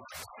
you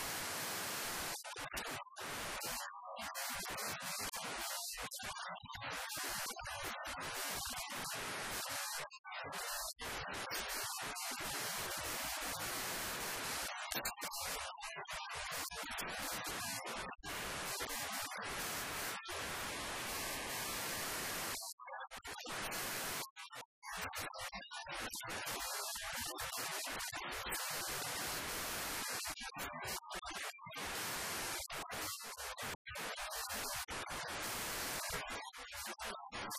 you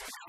you.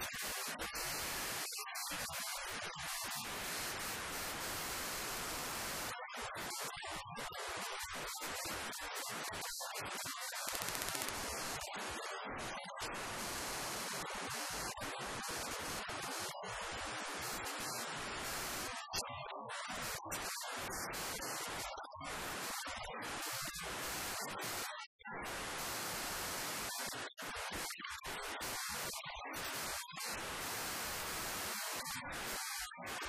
you you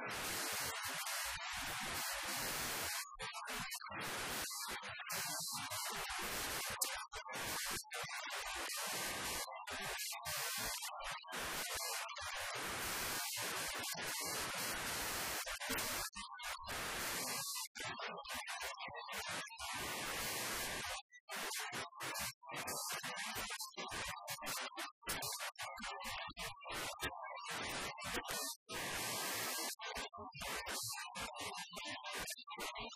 you.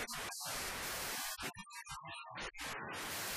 Thank you.